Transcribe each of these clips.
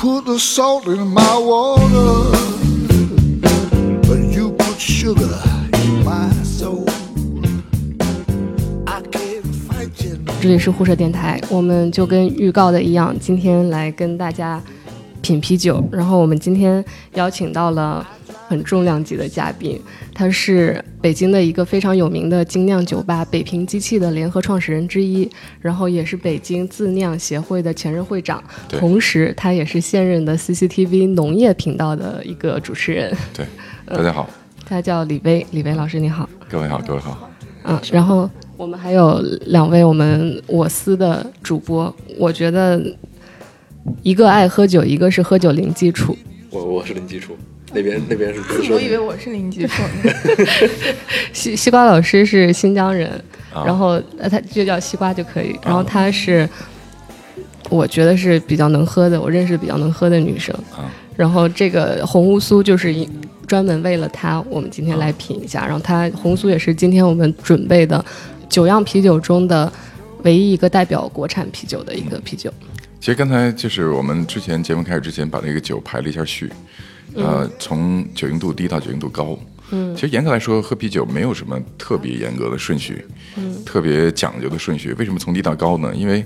put the salt in my water, but you put sugar in my soul. I can't fight you. 这里是互社电台，我们就跟预告的一样，今天来跟大家品啤酒。然后我们今天邀请到了很重量级的嘉宾，他是北京的一个非常有名的精酿酒吧北平机器的联合创始人之一，然后也是北京自酿协会的前任会长，同时他也是现任的 CCTV 农业频道的一个主持人。对，大家好，他叫李威，李威老师你好。各位好，各位好。嗯，然后我们还有两位我们我司的主播，我觉得一个爱喝酒，一个是喝酒零基础。我我是零基础，那边那边是资深。我以为我是零基础，西西瓜老师是新疆人，啊然后呃他就叫西瓜就可以，然后他是。我觉得是比较能喝的，我认识比较能喝的女生。啊然后这个红乌苏就是一专门为了她，我们今天来品一下。然后它红乌苏也是今天我们准备的九样啤酒中的唯一一个代表国产啤酒的一个啤酒。其实刚才就是我们之前节目开始之前把那个酒排了一下序，呃，从酒精度低到酒精度高。嗯，其实严格来说，喝啤酒没有什么特别严格的顺序，嗯，特别讲究的顺序。为什么从低到高呢？因为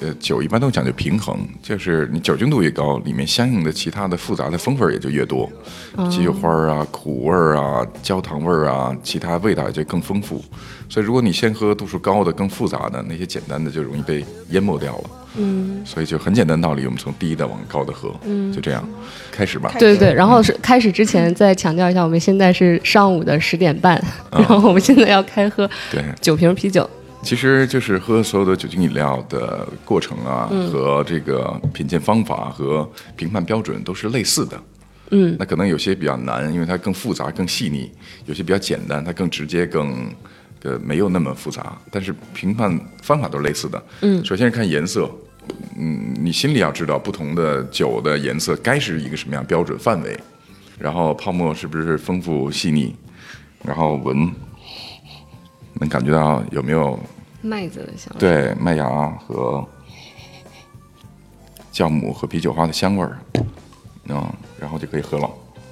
呃，酒一般都讲究平衡，就是你酒精度越高，里面相应的其他的复杂的风味儿也就越多，鸡油花儿啊、苦味儿啊、焦糖味儿啊，其他味道也就更丰富。所以，如果你先喝度数高的、更复杂的，那些简单的就容易被淹没掉了。嗯，所以就很简单道理，我们从低的往高的喝，嗯，就这样，开始吧。对对对，然后是开始之前再强调一下，我们现在是上午的十点半，然后我们现在要开喝对，九瓶啤酒。其实就是喝所有的酒精饮料的过程啊，和这个品鉴方法和评判标准都是类似的。嗯，那可能有些比较难，因为它更复杂、更细腻；有些比较简单，它更直接、更呃没有那么复杂。但是评判方法都是类似的。嗯，首先是看颜色。嗯，你心里要知道不同的酒的颜色该是一个什么样标准范围，然后泡沫是不是丰富细腻，然后闻能感觉到有没有麦子的香味。对麦芽和酵母和啤酒花的香味儿，嗯，然后就可以喝了。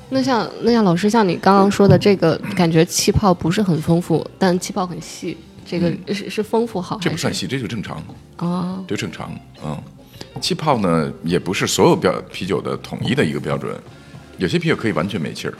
那像那像老师像你刚刚说的这个，感觉气泡不是很丰富，但气泡很细，这个是是丰富好？这不算细，这就正常，哦，这正常。嗯，气泡呢也不是所有标啤酒的统一的一个标准，有些啤酒可以完全没气儿，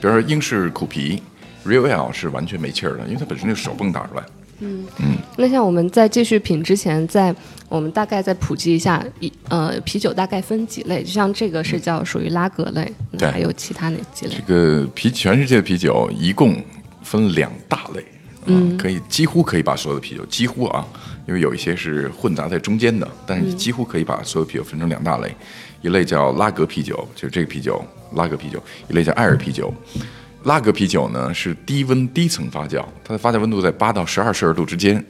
比如说英式苦啤 Real 是完全没气儿的，因为它本身就手泵打出来。嗯嗯那像我们在继续品之前，在我们大概再普及一下，一呃啤酒大概分几类，就像这个是叫属于拉格类，还有其他哪几类这？个啤全世界的啤酒一共分两大类，嗯，可以几乎可以把所有的啤酒几乎啊，因为有一些是混杂在中间的，但是几乎可以把所有啤酒分成两大类，一类叫拉格啤酒，就是这个啤酒拉格啤酒，一类叫艾尔啤酒。拉格啤酒呢是低温低层发酵，它的发酵温度在八到十二摄氏度之间。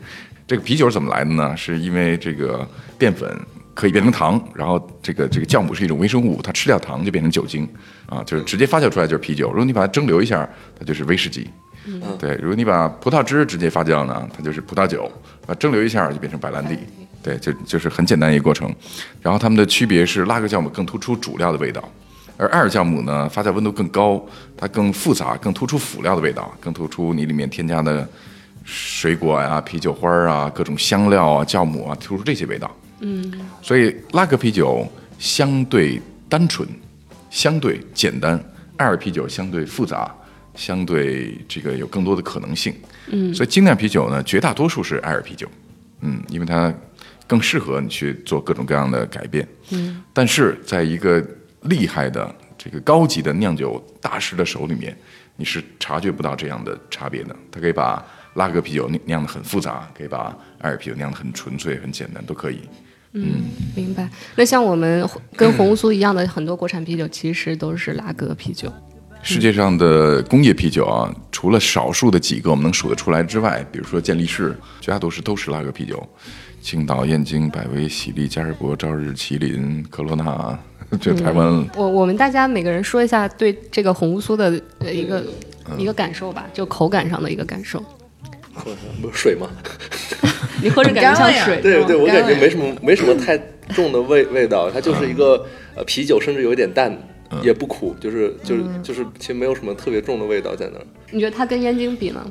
这个啤酒是怎么来的呢？是因为这个淀粉可以变成糖，然后这个这个酵母是一种微生物，它吃掉糖就变成酒精啊，就是直接发酵出来就是啤酒。如果你把它蒸馏一下，它就是威士忌。对，如果你把葡萄汁直接发酵呢，它就是葡萄酒；把蒸馏一下就变成白兰地。对，就就是很简单一个过程。然后它们的区别是，拉格酵母更突出主料的味道，而艾尔酵母呢，发酵温度更高，它更复杂，更突出辅料的味道，更突出你里面添加的水果啊、啤酒花啊、各种香料啊、酵母啊，突出这些味道。嗯，所以拉格啤酒相对单纯，相对简单；艾尔啤酒相对复杂，相对这个有更多的可能性。嗯，所以精酿啤酒呢，绝大多数是艾尔啤酒。嗯，因为它更适合你去做各种各样的改变。嗯，但是在一个厉害的这个高级的酿酒大师的手里面，你是察觉不到这样的差别的。他可以把拉格啤酒酿酿得很复杂，可以把艾尔啤酒酿得很纯粹、很简单，都可以。嗯明白。那像我们跟红乌苏一样的很多国产啤酒，其实都是拉格啤酒。世界上的工业啤酒啊，除了少数的几个我们能数得出来之外，比如说健力士，绝大多数都是拉格啤酒。青岛、燕京、百威、喜力、嘉士伯、朝日、麒麟、科罗娜，这台湾我我们大家每个人说一下对这个红乌苏的呃一个、一个感受吧，就口感上的一个感受。不是水吗？你喝着感觉像水，对对，我感觉没什么没什么太重的味味道，它就是一个呃啤酒，甚至有一点淡，也不苦，就是就是就是其实没有什么特别重的味道在那儿。你觉得它跟燕京比呢？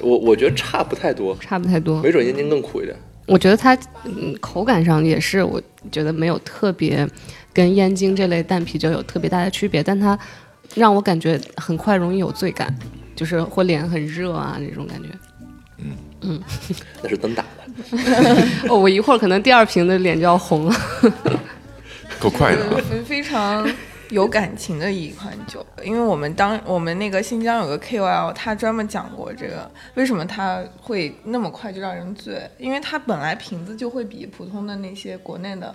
我我觉得差不太多，差不太多。没准燕京更苦一点。我觉得它嗯口感上也是，我觉得没有特别跟燕京这类淡啤酒有特别大的区别，但它让我感觉很快容易有醉感，就是会脸很热啊那种感觉。嗯嗯 那是灯打的，哦，我一会儿可能第二瓶的脸就要红了。够快的啊！非非常有感情的一款酒，因为我们当我们那个新疆有个 KOL，他专门讲过这个，为什么它会那么快就让人醉？因为它本来瓶子就会比普通的那些国内的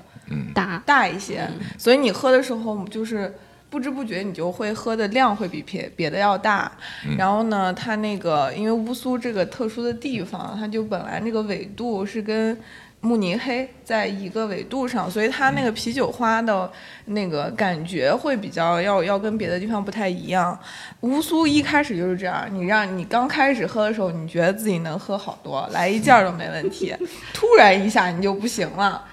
大。大一些，所以你喝的时候就是不知不觉你就会喝的量会比别别的要大。然后呢，它那个因为乌苏这个特殊的地方，它就本来那个纬度是跟慕尼黑在一个纬度上，所以它那个啤酒花的那个感觉会比较要要跟别的地方不太一样。乌苏一开始就是这样，你让你刚开始喝的时候，你觉得自己能喝好多，来一件都没问题，突然一下你就不行了。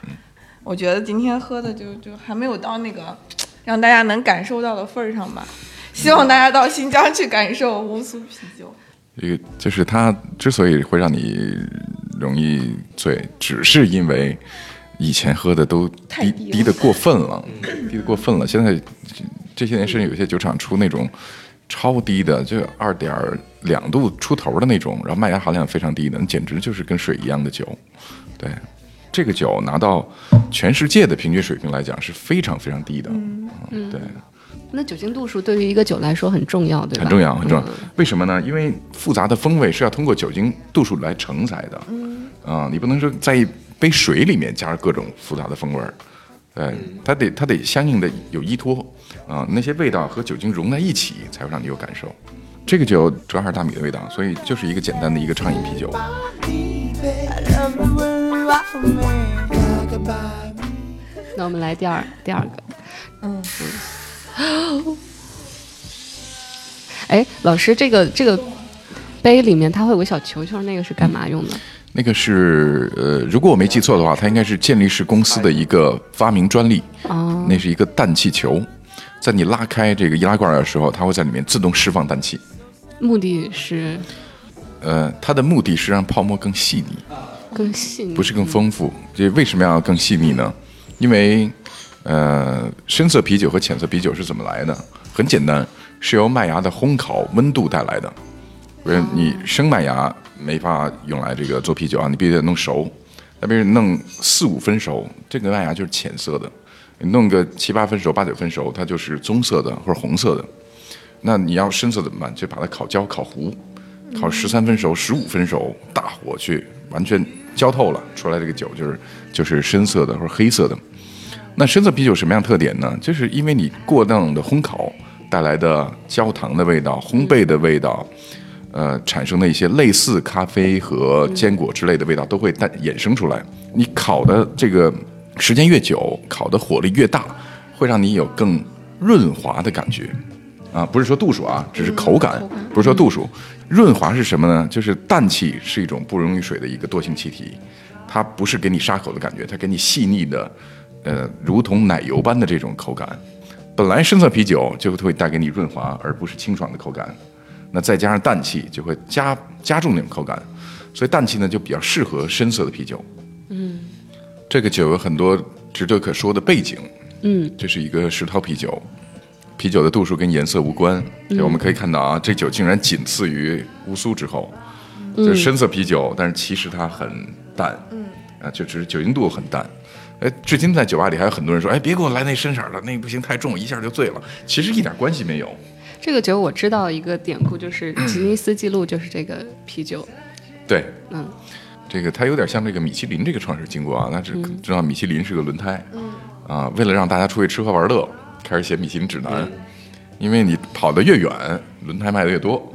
我觉得今天喝的就就还没有到那个 让大家能感受到的份儿上吧。希望大家到新疆去感受乌苏啤酒。这个就是它之所以会让你容易醉，只是因为以前喝的都低低的过分了，低的过分了。现在这些年甚至有些酒厂出那种超低的，就二点两度出头的那种，然后麦芽含量非常低的，那简直就是跟水一样的酒。对，这个酒拿到全世界的平均水平来讲是非常非常低的。嗯，对。那酒精度数对于一个酒来说很重要，对吧？很重要，很重要。为什么呢？因为复杂的风味是要通过酒精度数来承载的。嗯，啊，你不能说在一杯水里面加入各种复杂的风味儿，对，它得它得相应的有依托啊，那些味道和酒精融在一起，才会让你有感受。这个酒主要还是大米的味道，所以就是一个简单的一个畅饮啤酒。那我们来第二第二个，嗯，哎，老师，这个这个杯里面它会有个小球球，那个是干嘛用的？那个是呃，如果我没记错的话，它应该是健力士公司的一个发明专利。哦，那是一个氮气球，在你拉开这个易拉罐的时候，它会在里面自动释放氮气。目的是呃，它的目的是让泡沫更细腻，更细腻，不是更丰富。这为什么要更细腻呢？因为呃，深色啤酒和浅色啤酒是怎么来的？很简单，是由麦芽的烘烤温度带来的。不是你生麦芽没法用来这个做啤酒啊，你必须得弄熟。那比如弄四五分熟，这个麦芽就是浅色的；你弄个七八分熟、八九分熟，它就是棕色的或者红色的。那你要深色怎么办？就把它烤焦、烤糊，烤十三分熟、十五分熟，大火去完全焦透了，出来这个酒就是就是深色的或者黑色的。那深色啤酒什么样特点呢？就是因为你过当的烘烤带来的焦糖的味道、烘焙的味道，呃，产生的一些类似咖啡和坚果之类的味道都会带衍生出来。你烤的这个时间越久，烤的火力越大，会让你有更润滑的感觉。啊，不是说度数啊，只是口感，不是说度数。润滑是什么呢？就是氮气是一种不溶于水的一个惰性气体，它不是给你沙口的感觉，它给你细腻的，呃，如同奶油般的这种口感。本来深色啤酒就会带给你润滑，而不是清爽的口感。那再加上氮气，就会加加重那种口感。所以氮气呢，就比较适合深色的啤酒。嗯，这个酒有很多值得可说的背景。嗯，这是一个石涛啤酒，啤酒的度数跟颜色无关。就我们可以看到啊，这酒竟然仅次于乌苏之后，就是深色啤酒，但是其实它很淡，嗯，啊，就只是酒精度很淡。哎，至今在酒吧里还有很多人说，哎，别给我来那深色的，那不行，太重，一下就醉了。其实一点关系没有。这个酒我知道一个典故，就是吉尼斯纪录就是这个啤酒。对，嗯，这个它有点像这个米其林这个创始经过啊，那知知道米其林是个轮胎，啊，为了让大家出去吃喝玩乐，开始写米其林指南，因为你跑得越远，轮胎卖得越多。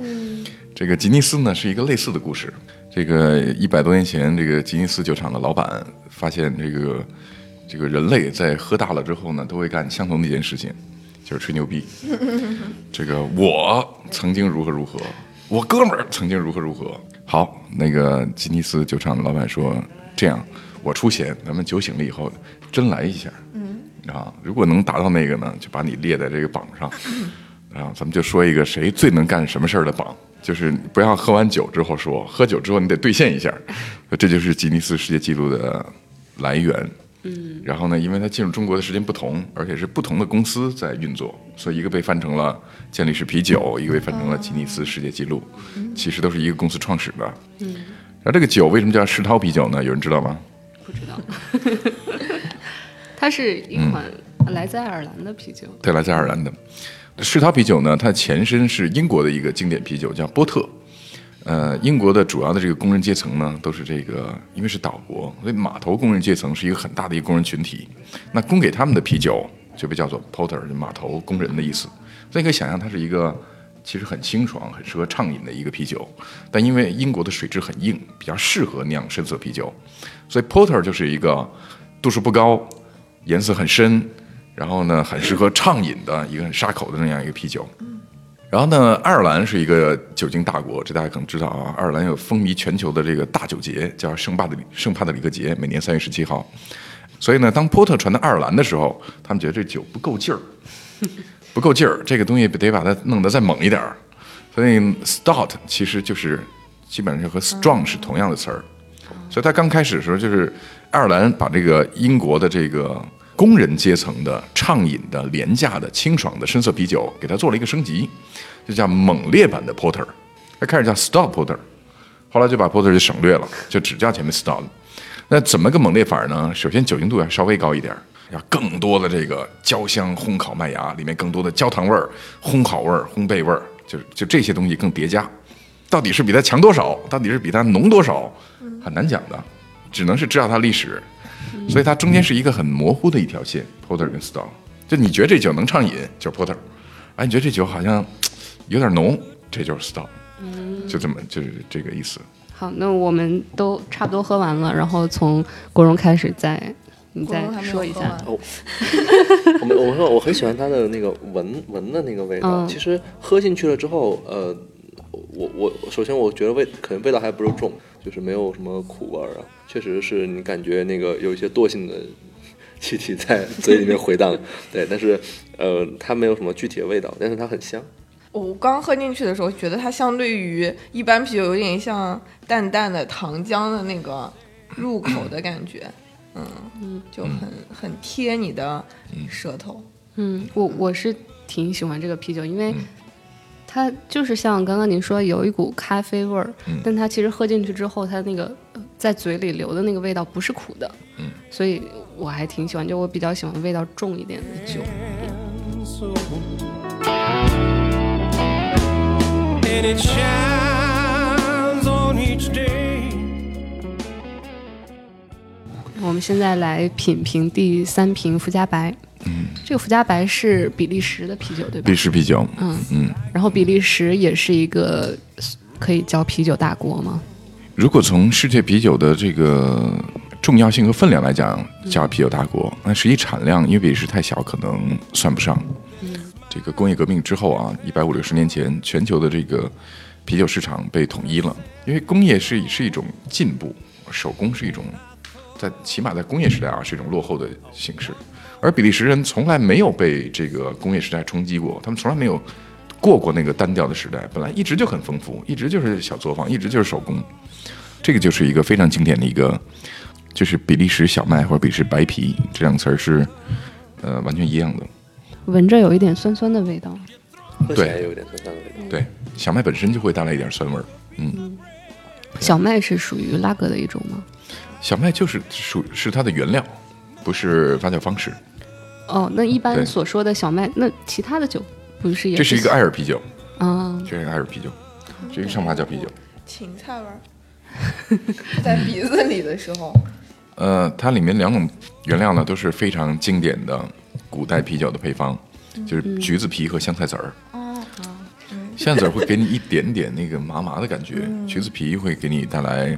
这个吉尼斯呢是一个类似的故事。这个一百多年前，这个吉尼斯酒厂的老板发现，这个这个人类在喝大了之后呢，都会干相同的一件事情，就是吹牛逼。这个我曾经如何如何，我哥们儿曾经如何如何。好，那个吉尼斯酒厂的老板说，这样，我出钱，咱们酒醒了以后真来一下，嗯，啊，如果能达到那个呢，就把你列在这个榜上，啊，咱们就说一个谁最能干什么事儿的榜，就是不要喝完酒之后说，喝酒之后你得兑现一下，这就是吉尼斯世界纪录的来源。嗯，然后呢，因为它进入中国的时间不同，而且是不同的公司在运作，所以一个被翻成了健力士啤酒，一个被翻成了吉尼斯世界纪录，其实都是一个公司创始的。嗯，然后这个酒为什么叫世涛啤酒呢？有人知道吗？不知道。它是一款来自爱尔兰的啤酒。对，来自爱尔兰的世涛啤酒呢，它前身是英国的一个经典啤酒，叫波特。呃，英国的主要的这个工人阶层呢，都是这个，因为是岛国，所以码头工人阶层是一个很大的一个工人群体。那供给他们的啤酒就被叫做 porter，就码头工人的意思。所以你可以想象，它是一个其实很清爽、很适合畅饮的一个啤酒。但因为英国的水质很硬，比较适合酿深色啤酒，所以 porter 就是一个度数不高、颜色很深，然后呢很适合畅饮的一个很沙口的那样一个啤酒。然后呢，爱尔兰是一个酒精大国，这大家可能知道啊。爱尔兰有风靡全球的这个大酒节，叫圣帕的圣帕特里克节，每年三月十七号。所以呢，当波特传到爱尔兰的时候，他们觉得这酒不够劲儿，不够劲儿，这个东西得把它弄得再猛一点儿。所以 stout 其实就是基本上和 strong 是同样的词儿。所以他刚开始的时候，就是爱尔兰把这个英国的这个。工人阶层的畅饮的廉价的清爽的深色啤酒，给它做了一个升级，就叫猛烈版的 porter，它开始叫 stout porter，后来就把 porter 就省略了，就只叫前面 stout。那怎么个猛烈法呢？首先酒精度要稍微高一点，要更多的这个焦香烘烤麦芽，里面更多的焦糖味儿、烘烤味儿、烘焙味儿，就就这些东西更叠加。到底是比它强多少？到底是比它浓多少？很难讲的，只能是知道它历史。所以它中间是一个很模糊的一条线，porter 跟 stout，就你觉得这酒能畅饮就是 porter，哎，你觉得这酒好像有点浓，这就是 stout，就这么就是这个意思。好，那我们都差不多喝完了，然后从国荣开始再你再说一下。哦，我我说我很喜欢它的那个闻闻的那个味道，其实喝进去了之后，呃，我我首先我觉得味可能味道还不是重。就是没有什么苦味儿啊，确实是你感觉那个有一些惰性的气体在 嘴里面回荡，对，但是呃，它没有什么具体的味道，但是它很香。我刚喝进去的时候，觉得它相对于一般啤酒有点像淡淡的糖浆的那个入口的感觉，嗯嗯，就很很贴你的舌头。嗯，我我是挺喜欢这个啤酒，因为。它就是像刚刚您说有一股咖啡味儿，但它其实喝进去之后，它那个在嘴里留的那个味道不是苦的，嗯，所以我还挺喜欢，就我比较喜欢味道重一点的酒。我们现在来品评第三瓶福加白。嗯，这个福加白是比利时的啤酒，对吧？比利时啤酒。嗯嗯。然后比利时也是一个可以叫啤酒大国吗？如果从世界啤酒的这个重要性和分量来讲，叫啤酒大国，那实际产量因为比利时太小，可能算不上。嗯。这个工业革命之后啊，一百五六十年前，全球的这个啤酒市场被统一了，因为工业是是一种进步，手工是一种，在起码在工业时代啊是一种落后的形式。而比利时人从来没有被这个工业时代冲击过，他们从来没有过过那个单调的时代，本来一直就很丰富，一直就是小作坊，一直就是手工。这个就是一个非常经典的一个，就是比利时小麦或者比利时白啤这两个词儿是呃完全一样的。闻着有一点酸酸的味道，对，有点酸酸的味道。对，小麦本身就会带来一点酸味儿。嗯，小麦是属于拉格的一种吗？小麦就是属是它的原料，不是发酵方式。哦，那一般所说的小麦，那其他的酒不是也？这是一个艾尔啤酒啊，这是一个艾尔啤酒，这是一个上发酵啤酒。芹菜味儿，在鼻子里的时候。呃，它里面两种原料呢都是非常经典的古代啤酒的配方，就是橘子皮和香菜籽儿。哦，香菜籽儿会给你一点点那个麻麻的感觉，橘子皮会给你带来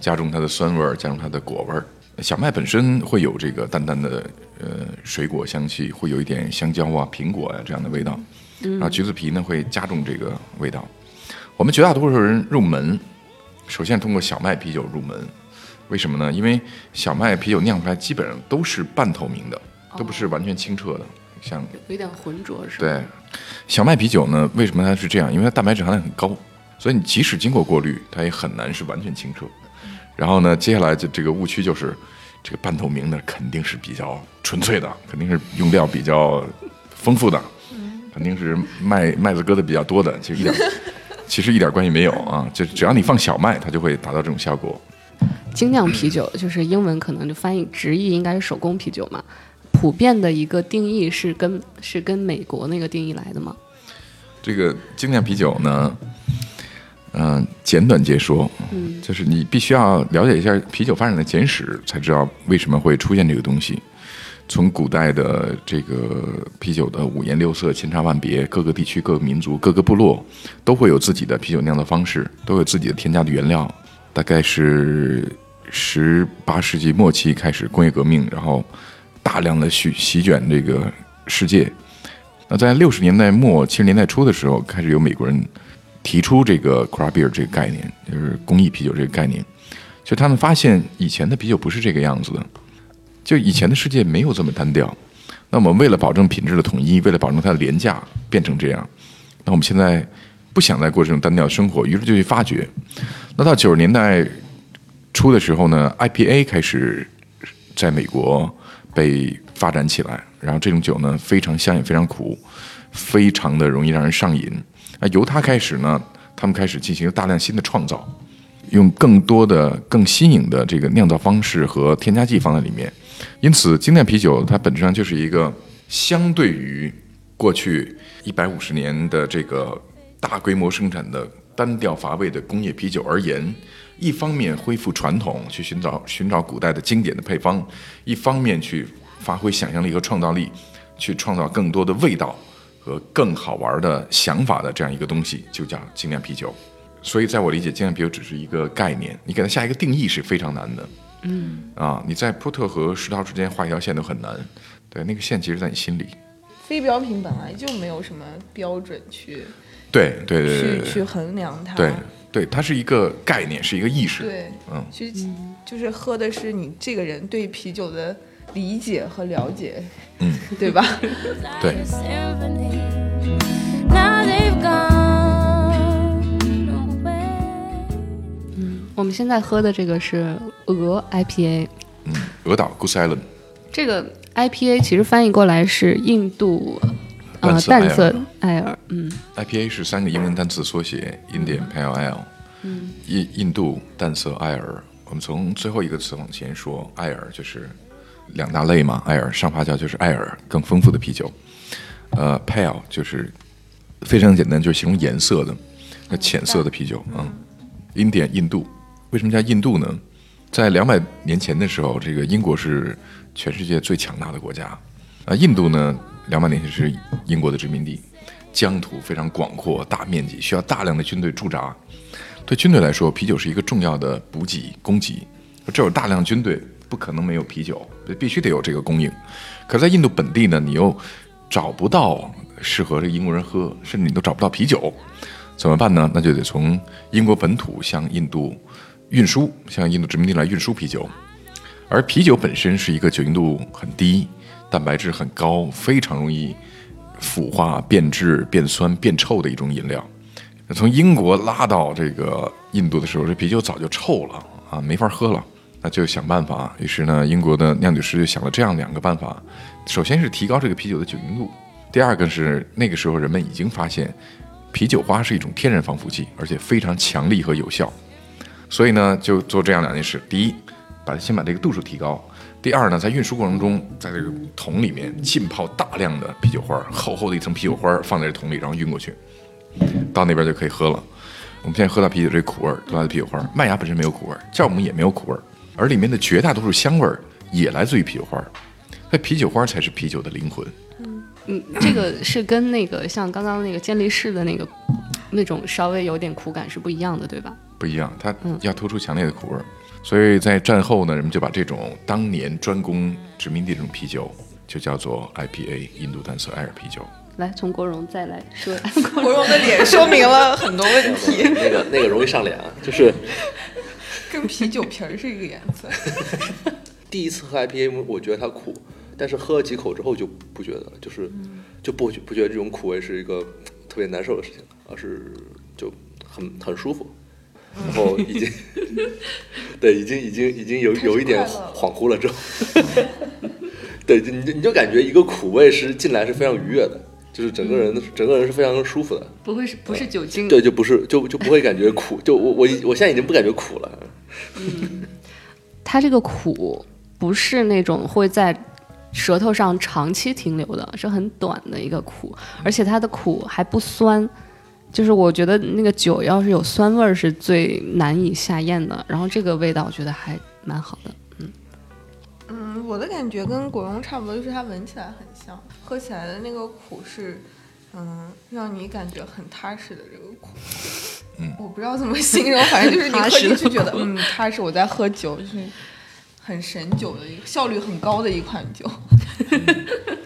加重它的酸味儿，加重它的果味儿。小麦本身会有这个淡淡的呃水果香气，会有一点香蕉啊、苹果啊这样的味道，然后橘子皮呢会加重这个味道。我们绝大多数人入门，首先通过小麦啤酒入门，为什么呢？因为小麦啤酒酿出来基本上都是半透明的，都不是完全清澈的，像有点浑浊是吧？对，小麦啤酒呢，为什么它是这样？因为它蛋白质含量很高，所以你即使经过过滤，它也很难是完全清澈。然后呢，接下来就这个误区就是，这个半透明的肯定是比较纯粹的，肯定是用料比较丰富的，肯定是麦麦子割的比较多的，其实一点 其实一点关系没有啊，就只要你放小麦，它就会达到这种效果。精酿啤酒就是英文可能就翻译直译应该是手工啤酒嘛，普遍的一个定义是跟是跟美国那个定义来的吗？这个精酿啤酒呢，嗯、简短截说，嗯，就是你必须要了解一下啤酒发展的简史，才知道为什么会出现这个东西。从古代的这个啤酒的五颜六色、千差万别，各个地区、各个民族、各个部落都会有自己的啤酒酿造方式，都有自己的添加的原料。大概是十八世纪末期开始工业革命，然后大量的席席卷这个世界。那在六十年代末七十年代初的时候，开始有美国人提出这个 craft beer 这个概念，就是工艺啤酒这个概念。就他们发现以前的啤酒不是这个样子的，就以前的世界没有这么单调。那我们为了保证品质的统一，为了保证它的廉价，变成这样。那我们现在不想再过这种单调生活，于是就去发掘。那到九十年代初的时候呢，IPA 开始在美国被发展起来，然后这种酒呢非常香也非常苦，非常的容易让人上瘾。那，由它开始呢，他们开始进行大量新的创造，用更多的、更新颖的这个酿造方式和添加剂放在里面。因此，精酿啤酒它本质上就是一个相对于过去一百五十年的这个大规模生产的单调乏味的工业啤酒而言，一方面恢复传统，去寻找寻找古代的经典的配方；一方面去发挥想象力和创造力，去创造更多的味道和更好玩的想法的这样一个东西，就叫精酿啤酒。所以，在我理解，精酿啤酒只是一个概念，你给它下一个定义是非常难的。嗯，啊，你在波特和石涛之间画一条线都很难。对，那个线其实在你心里。非标品本来就没有什么标准去对对对对去去衡量它。对对，它是一个概念，是一个意识。对，嗯，其实就是喝的是你这个人对啤酒的理解和了解，嗯，对吧？对。Away. 我们现在喝的这个是鹅 IPA，嗯，鹅岛 Goose Island 这个 IPA 其实翻译过来是印度呃淡色艾尔淡色艾尔，嗯 IPA 是三个英文单词缩写，Indian Pale Ale，嗯，印印度淡色艾尔。我们从最后一个词往前说，艾尔就是两大类嘛，艾尔上发酵就是艾尔更丰富的啤酒，呃，Pale 就是非常简单，就是形容颜色的，那浅色的啤酒啊。Indian 印度为什么叫印度呢？在两百年前的时候，这个英国是全世界最强大的国家，啊，印度呢，两百年前是英国的殖民地，疆土非常广阔、大面积，需要大量的军队驻扎。对军队来说，啤酒是一个重要的补给供给。这有大量军队，不可能没有啤酒，必须得有这个供应。可，在印度本地呢，你又找不到适合这英国人喝，甚至你都找不到啤酒，怎么办呢？那就得从英国本土向印度运输，向印度殖民地来运输啤酒。而啤酒本身是一个酒精度很低、蛋白质很高、非常容易腐化、变质、变酸、变臭的一种饮料。从英国拉到这个印度的时候，这啤酒早就臭了啊，没法喝了。那就想办法，于是呢，英国的酿酒师就想了这样两个办法：首先是提高这个啤酒的酒精度；第二个是那个时候人们已经发现，啤酒花是一种天然防腐剂，而且非常强力和有效。所以呢，就做这样两件事：第一，把它先把这个度数提高；第二呢，在运输过程中，在这个桶里面浸泡大量的啤酒花，厚厚的一层啤酒花放在这桶里，然后运过去，到那边就可以喝了。我们现在喝到啤酒这苦味儿，都来自啤酒花。麦芽本身没有苦味，酵母也没有苦味，而里面的绝大多数香味儿也来自于啤酒花。所以啤酒花才是啤酒的灵魂。嗯，这个是跟那个像刚刚那个健力士的那个那种稍微有点苦感是不一样的，对吧？不一样，它要突出强烈的苦味儿。所以在战后呢，人们就把这种当年专攻殖民地这种啤酒，就叫做 IPA 印度淡色艾尔啤酒。来，从国荣再来说，国荣的脸说明了很多问题，那个那个容易上脸啊，就是跟啤酒瓶儿是一个颜色。第一次喝 IPA，我觉得它苦，但是喝了几口之后就不觉得了，就是就不不觉得这种苦味是一个特别难受的事情，而是就很很舒服，然后已经 对已经已经已经有有一点恍惚了之后，对，你就你就感觉一个苦味是进来是非常愉悦的，就是整个人整个人是非常舒服的，不会是不是酒精？对，就不是就就不会感觉苦，就我我我现在已经不感觉苦了，嗯它这个苦不是那种会在舌头上长期停留的，是很短的一个苦，而且它的苦还不酸。就是我觉得那个酒要是有酸味儿是最难以下咽的，然后这个味道我觉得还蛮好的。嗯，我的感觉跟果蓉差不多，就是它闻起来很香，喝起来的那个苦是，嗯，让你感觉很踏实的这个苦。嗯我不知道怎么形容，反正就是你喝进去觉得，嗯，踏实，我在喝酒，就是很神酒的一个效率很高的一款酒。我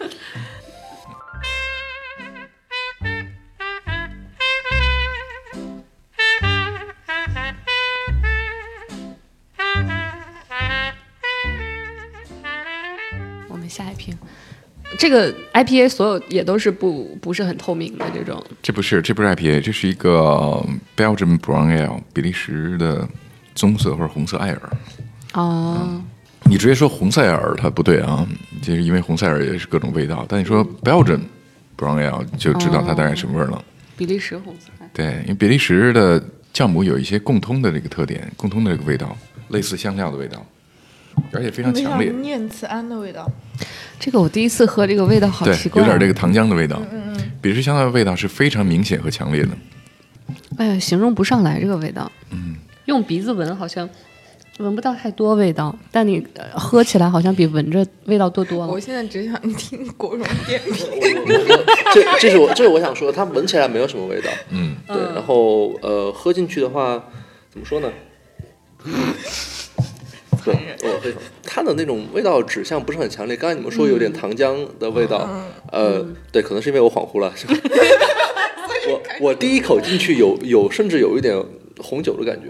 这个 IPA 所有也都是不不是很透明的这种。这不是，这不是 IPA，这是一个 Belgian Brown Ale，比利时的棕色或者红色艾尔。哦，你直接说红塞尔，它不对啊，就是因为红塞尔也是各种味道。但你说 Belgian Brown Ale，就知道它大概什么味儿了。比利时红色。对，因为比利时的酵母有一些共通的这个特点，共通的这个味道，类似香料的味道，而且非常强烈。念慈庵的味道。这个我第一次喝，这个味道好奇，怪、啊有点这个。糖浆的味道。嗯嗯比利时香料的味道是非常明显和强烈的。哎呀，形容不上来这个味道。嗯，用鼻子闻好像闻不到太多味道，但你呃喝起来好像比闻着味道多多了。我现在只想听国荣点评。这这是我这是我想说的，它闻起来没有什么味道，嗯，对，然后呃，喝进去的话，怎么说呢？对，我非常它的那种味道指向不是很强烈。刚才你们说有点糖浆的味道，呃，对，可能是因为我恍惚了。我我第一口进去有有甚至有一点红酒的感觉，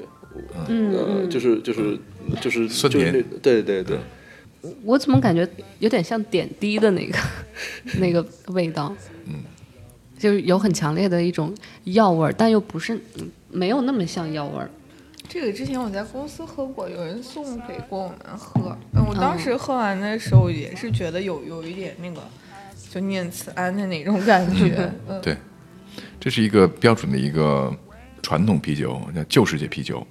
嗯呃，就是就是就是酸甜就是那对对对，我怎么感觉有点像点滴的那个 那个味道？嗯，就是有很强烈的一种药味儿，但又不是嗯没有那么像药味儿。这个之前我在公司喝过，有人送给过我们喝。嗯，我当时喝完的时候也是觉得有有一点那个，就念慈庵的那种感觉。嗯，对，这是一个标准的一个传统啤酒，叫旧世界啤酒。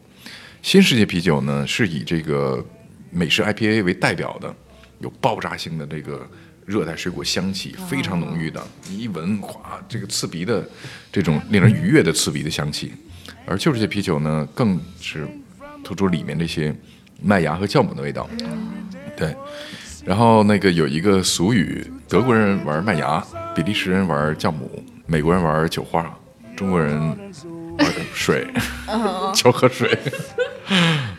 新世界啤酒呢，是以这个美式 IPA 为代表的，有爆炸性的这个热带水果香气，非常浓郁的，你一闻，哗，这个刺鼻的这种令人愉悦的刺鼻的香气。而旧世界啤酒呢，更是突出里面这些麦芽和酵母的味道。对，然后那个有一个俗语，德国人玩麦芽，比利时人玩酵母，美国人玩酒花，中国人玩水，就喝水。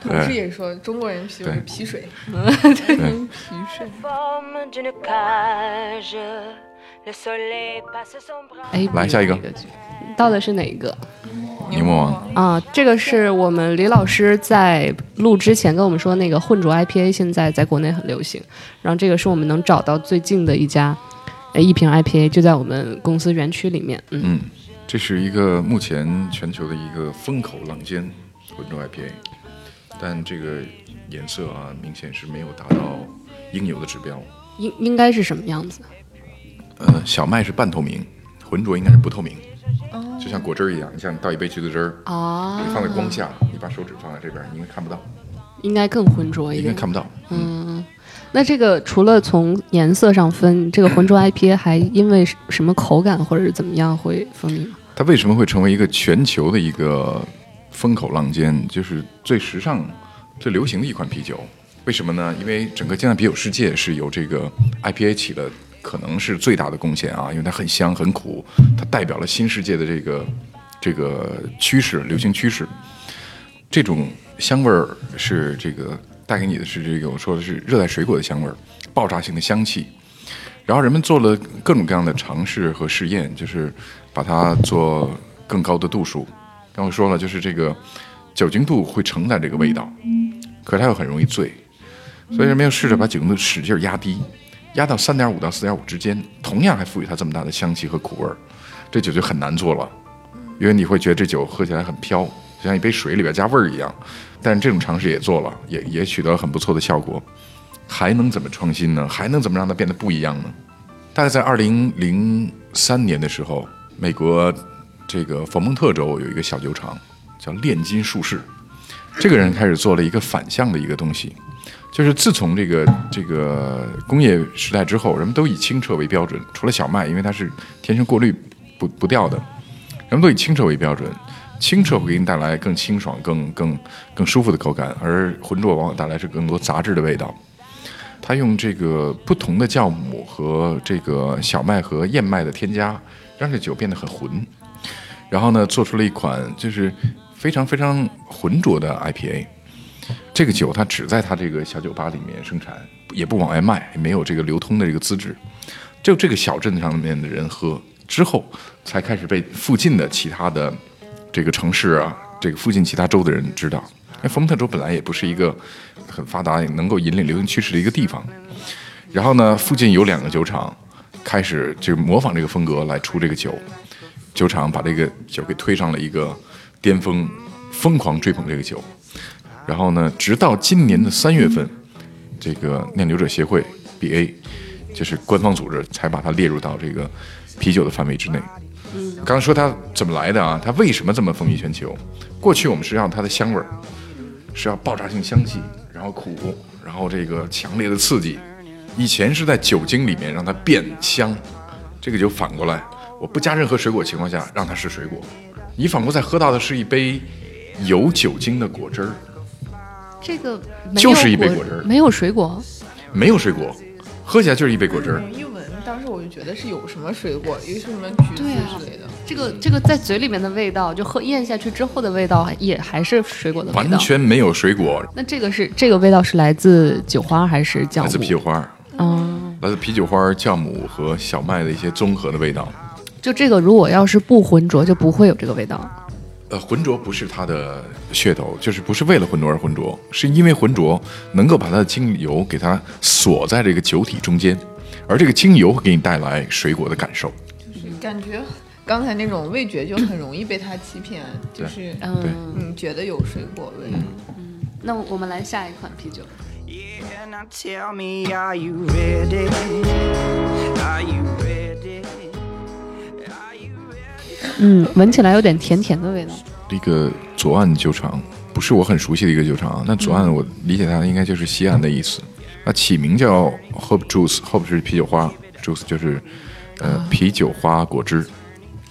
同事也说中国人啤啤水。对，啤水。哎，来下一个到的是哪一个？柠檬王，啊，这个是我们李老师在录之前跟我们说，那个混浊 IPA 现在在国内很流行，然后这个是我们能找到最近的一家，呃，一瓶 IPA 就在我们公司园区里面，嗯，嗯，这是一个目前全球的一个风口浪尖混浊 IPA，但这个颜色啊，明显是没有达到应有的指标。应应该是什么样子？呃，小麦是半透明，浑浊应该是不透明，就像果汁儿一样。你像倒一杯橘子汁儿，啊你放在光下，你把手指放在这边，你应该看不到，应该更浑浊一点。应该看不到。嗯那这个除了从颜色上分，这个浑浊 IPA 还因为什么口感或者是怎么样会分明吗？它为什么会成为一个全球的一个风口浪尖，就是最时尚、最流行的一款啤酒？为什么呢？因为整个精酿啤酒世界是由这个 IPA 起了可能是最大的贡献啊，因为它很香很苦，它代表了新世界的这个这个趋势、流行趋势。这种香味儿是这个带给你的是这个我说的是热带水果的香味儿，爆炸性的香气。然后人们做了各种各样的尝试和试验，就是把它做更高的度数。刚才我说了，就是这个酒精度会承载这个味道，可是它又很容易醉，所以人们又试着把酒精度使劲压低，压到三点五到四点五之间，同样还赋予它这么大的香气和苦味儿，这酒就很难做了，因为你会觉得这酒喝起来很飘，就像一杯水里边加味儿一样。但是这种尝试也做了，也也取得了很不错的效果。还能怎么创新呢？还能怎么让它变得不一样呢？大概在二零零三年的时候，美国这个佛蒙特州有一个小酒厂叫炼金术士，这个人开始做了一个反向的一个东西，就是自从这个这个工业时代之后，人们都以清澈为标准，除了小麦，因为它是天生过滤不不掉的，人们都以清澈为标准。清澈会给你带来更清爽、更更更舒服的口感，而浑浊往往带来是更多杂质的味道。他用这个不同的酵母和这个小麦和燕麦的添加，让这酒变得很浑。然后呢，做出了一款就是非常非常浑浊的 IPA。这个酒它只在它这个小酒吧里面生产，也不往外卖，也没有这个流通的这个资质。就这个小镇上面的人喝之后，才开始被附近的其他的。这个城市啊，这个附近其他州的人知道，因为佛蒙特州本来也不是一个很发达、能够引领流行趋势的一个地方。然后呢，附近有两个酒厂开始就模仿这个风格来出这个酒，酒厂把这个酒给推上了一个巅峰，疯狂追捧这个酒。然后呢，直到今年的三月份，这个酿酒者协会 BA 就是官方组织才把它列入到这个啤酒的范围之内。刚刚说它怎么来的啊？它为什么这么风靡全球？过去我们是要它的香味儿是要爆炸性香气，然后苦，然后这个强烈的刺激。以前是在酒精里面让它变香，这个就反过来，我不加任何水果情况下让它是水果，你仿佛在喝到的是一杯有酒精的果汁儿。这个就是一杯果汁儿，没有水果，没有水果，喝起来就是一杯果汁儿。当时我就觉得是有什么水果，有什么橘子之类的。这个这个在嘴里面的味道，就喝咽下去之后的味道，也还是水果的味道。完全没有水果。那这个是这个味道是来自酒花还是酵母？来自啤酒花。嗯，来自啤酒花、酵母和小麦的一些综合的味道。就这个，如果要是不浑浊，就不会有这个味道。呃，浑浊不是它的噱头，就是不是为了浑浊而浑浊，是因为浑浊能够把它的精油给它锁在这个酒体中间。而这个精油会给你带来水果的感受，就是感觉刚才那种味觉就很容易被它欺骗，就是嗯，你觉得有水果味。嗯，那我们来下一款啤酒。嗯，闻起来有点甜甜的味道。一个左岸酒厂不是我很熟悉的一个酒厂啊，那左岸我理解它应该就是西岸的意思。那，起名叫 Hope Juice，Hope 是啤酒花，Juice 就是呃啤酒花果汁。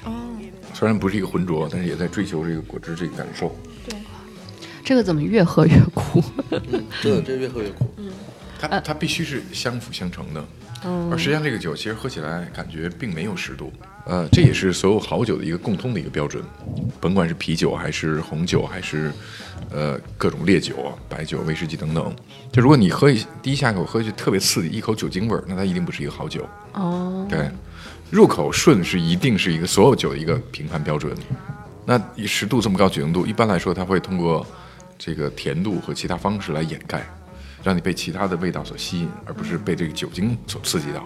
哦，虽然不是一个浑浊，但是也在追求这个果汁这个感受。对，这个怎么越喝越苦？对，这越喝越苦。嗯，它它必须是相辅相成的。嗯，而实际上这个酒其实喝起来感觉并没有十度。呃，这也是所有好酒的一个共通的一个标准，甭管是啤酒还是红酒还是。呃，各种烈酒、白酒、威士忌等等，就如果你喝一第一下口喝去特别刺激，一口酒精味儿，那它一定不是一个好酒。哦，对，入口顺是一定是一个所有酒的一个评判标准。那以十度这么高酒精度，一般来说它会通过这个甜度和其他方式来掩盖，让你被其他的味道所吸引，而不是被这个酒精所刺激到。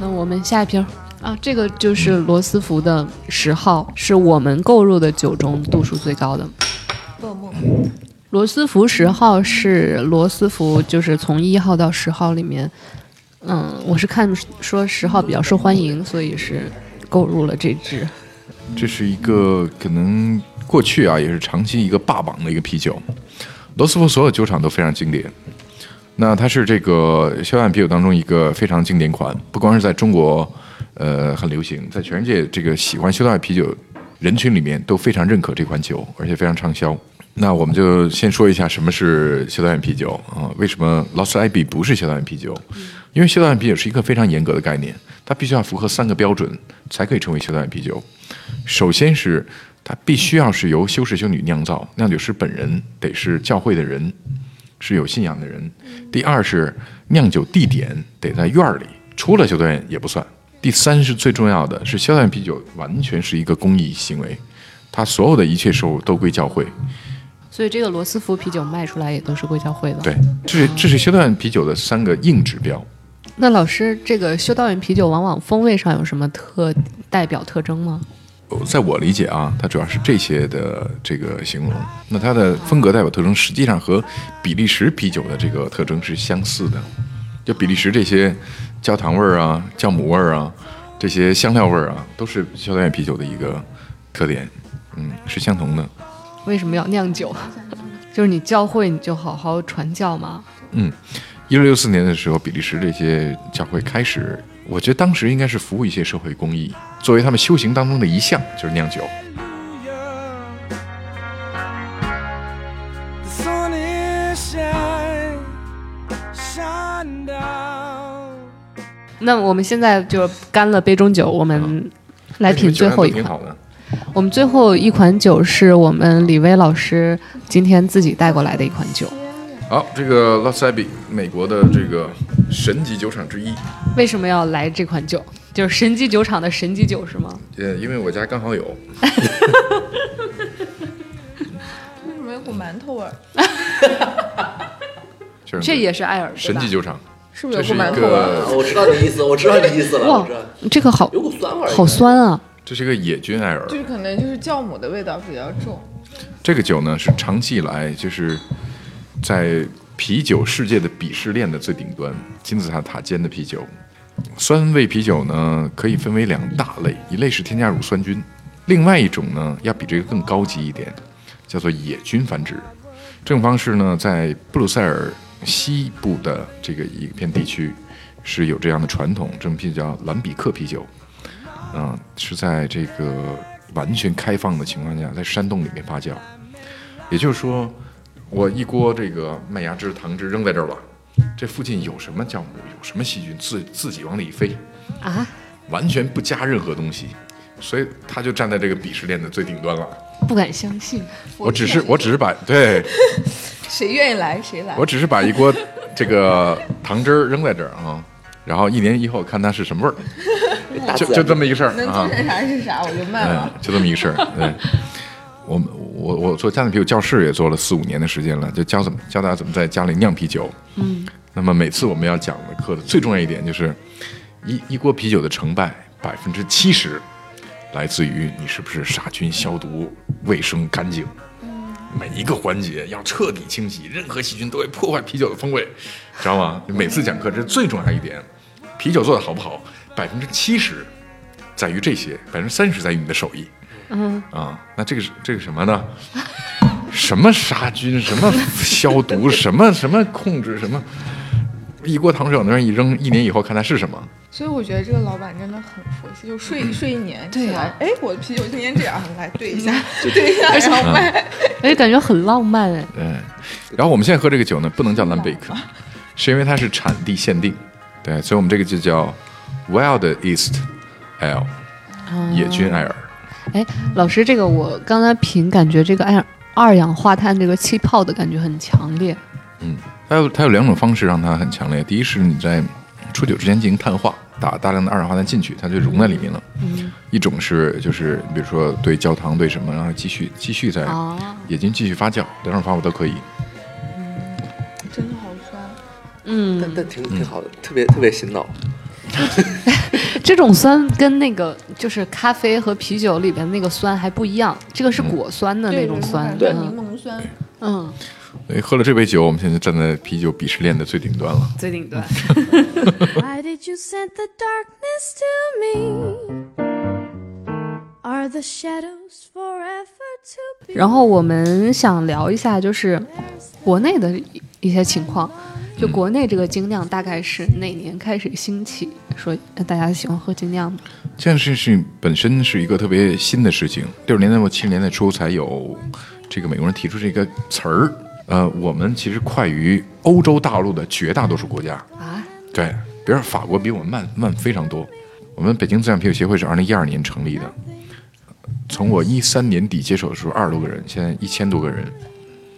那我们下一瓶。啊，这个就是罗斯福的十号，是我们购入的酒中度数最高的。罗斯福十号是罗斯福，就是从一号到十号里面，嗯，我是看说十号比较受欢迎，所以是购入了这支。这是一个可能过去啊，也是长期一个霸榜的一个啤酒。罗斯福所有酒厂都非常经典。那它是这个肖战啤酒当中一个非常经典款，不光是在中国。呃，很流行，在全世界这个喜欢修道院啤酒人群里面都非常认可这款酒，而且非常畅销。那我们就先说一下什么是修道院啤酒啊？为什么 Lost Abbey 不是修道院啤酒？因为修道院啤酒是一个非常严格的概念，它必须要符合三个标准才可以成为修道院啤酒。首先是它必须要是由修士修女酿造，酿酒师本人得是教会的人，是有信仰的人。第二是酿酒地点得在院儿里，出了修道院也不算。第三是最重要的是，修道院啤酒完全是一个公益行为，它所有的一切收入都归教会。所以这个罗斯福啤酒卖出来也都是归教会的。对，这是这是修道院啤酒的三个硬指标。那老师，这个修道院啤酒往往风味上有什么特代表特征吗？在我理解啊，它主要是这些的这个形容。那它的风格代表特征实际上和比利时啤酒的这个特征是相似的。就比利时这些焦糖味儿啊、酵母味儿啊、这些香料味儿啊，都是修道院啤酒的一个特点。嗯，是相同的。为什么要酿酒？就是你教会你就好好传教嘛。嗯，一六六四年的时候，比利时这些教会开始，我觉得当时应该是服务一些社会公益，作为他们修行当中的一项，就是酿酒。那我们现在就干了杯中酒，我们来品最后一款。我们最后一款酒是我们李威老师今天自己带过来的一款酒。好，这个 Los Abbey 美国的这个神级酒厂之一，为什么要来这款酒？就是神级酒厂的神级酒是吗？呃，因为我家刚好有。为什么有股馒头味儿？这也是艾尔神级酒厂，是不是有股馒头味儿？我知道你意思，我知道你意思了，哇，这个好有股酸味儿，好酸啊！这是一个野菌艾尔。就是可能就是酵母的味道比较重。这个酒呢是长期以来就是在啤酒世界的鄙视链的最顶端，金字塔塔尖的啤酒。酸味啤酒呢可以分为两大类，一类是添加乳酸菌，另外一种呢要比这个更高级一点，叫做野菌繁殖。这种方式呢，在布鲁塞尔西部的这个一片地区是有这样的传统，这种啤酒叫兰比克啤酒。嗯、是在这个完全开放的情况下，在山洞里面发酵。也就是说，我一锅这个麦芽汁、糖汁扔在这儿了，这附近有什么酵母，有什么细菌，自自己往里一飞，啊，完全不加任何东西，所以他就站在这个鄙视链的最顶端了。不敢相信。我只是，我只是把对 谁愿意来谁来。我只是把一锅这个糖汁儿扔在这儿啊，然后一年以后看它是什么味儿，就就这么一个事儿啊能做。成啥是啥，我就卖嗯了。，就这么一个事儿。对，我们我我做家庭啤酒教室也做了四五年的时间了，就教怎么教大家怎么在家里酿啤酒。嗯，那么每次我们要讲的课的最重要一点就是，一一锅啤酒的成败百分之七十来自于你是不是杀菌、消毒、卫生干净。每一个环节要彻底清洗，任何细菌都会破坏啤酒的风味，知道吗？每次讲课这是最重要一点，啤酒做的好不好，百分之七十在于这些，百分之三十在于你的手艺。嗯啊，那这个是这个什么呢？什么杀菌，什么消毒，什么什么控制，什么一锅糖水往那儿一扔，一年以后看它是什么。所以我觉得这个老板真的很佛系，就睡睡一年对呀起来，哎，我的啤酒今天这样，来对一下，对一下，然后卖。哎，感觉很浪漫哎。对，然后我们现在喝这个酒呢，不能叫兰贝克，是因为它是产地限定，对，所以我们这个就叫 Wild East Ale，野菌艾尔。哎，老师，这个我刚才品感觉这个二二氧化碳这个气泡的感觉很强烈。嗯它有它有两种方式让它很强烈，第一是你在出酒之前进行碳化，打大量的二氧化碳进去，它就融在里面了。嗯一种是就是比如说对焦糖对什么，然后继续继续在哦野菌继续发酵，两种方法都可以。嗯真的好酸。嗯，但但挺挺好的，特别特别醒脑。这种酸跟那个就是咖啡和啤酒里边那个酸还不一样，这个是果酸的那种酸。对，嗯柠檬酸。嗯，所以喝了这杯酒，我们现在站在啤酒鄙视链的最顶端了。最顶端。Why did you send the darkness to me? 然后我们想聊一下，就是国内的一一些情况。就国内这个精酿大概是哪年开始兴起？说大家喜欢喝精酿的？这件事情本身是一个特别新的事情，六十年代末七十年代初才有这个美国人提出这个词儿。呃，我们其实快于欧洲大陆的绝大多数国家。啊，对，比如法国比我们慢慢非常多。我们北京自酿啤酒协会是二零一二年成立的，从我一三年底接手的时候二十多个人，现在一千多个人。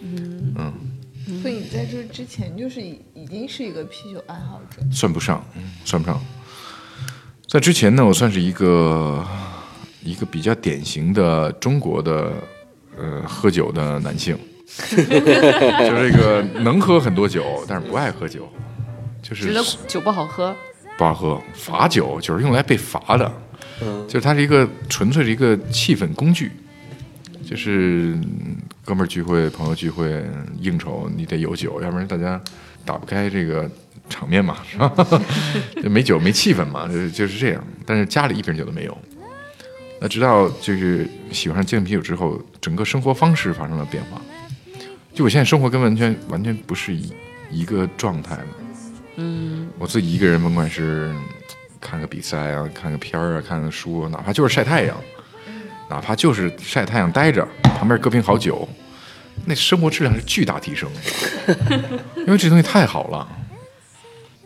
嗯所以你在这之前就是已已经是一个啤酒爱好者。算不上，嗯算不上。在之前呢，我算是一个一个比较典型的中国的呃喝酒的男性，就是这个能喝很多酒，但是不爱喝酒，就是觉得酒不好喝，不好喝。罚酒就是用来被罚的，嗯就是它是一个纯粹是一个气氛工具，就是嗯哥们儿聚会、朋友聚会、应酬，你得有酒，要不然大家打不开这个场面嘛，是吧？就没酒没气氛嘛，就就是这样。但是家里一瓶酒都没有。那直到就是喜欢上精品啤酒之后，整个生活方式发生了变化。就我现在生活跟完全完全不是一一个状态了。嗯，我自己一个人，甭管是看个比赛啊，看个片儿啊，看个书啊，哪怕就是晒太阳，哪怕就是晒太阳待着，旁边搁瓶好酒，那生活质量是巨大提升。因为这东西太好了。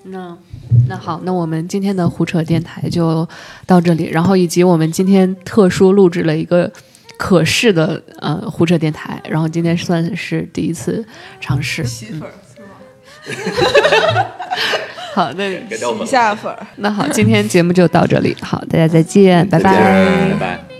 那那好，那我们今天的胡扯电台就到这里，然后以及我们今天特殊录制了一个可视的呃胡扯电台，然后今天算是第一次尝试。媳妇儿是吗？好，那给掉粉洗。下粉儿。那好，今天节目就到这里，好，大家再见，拜拜。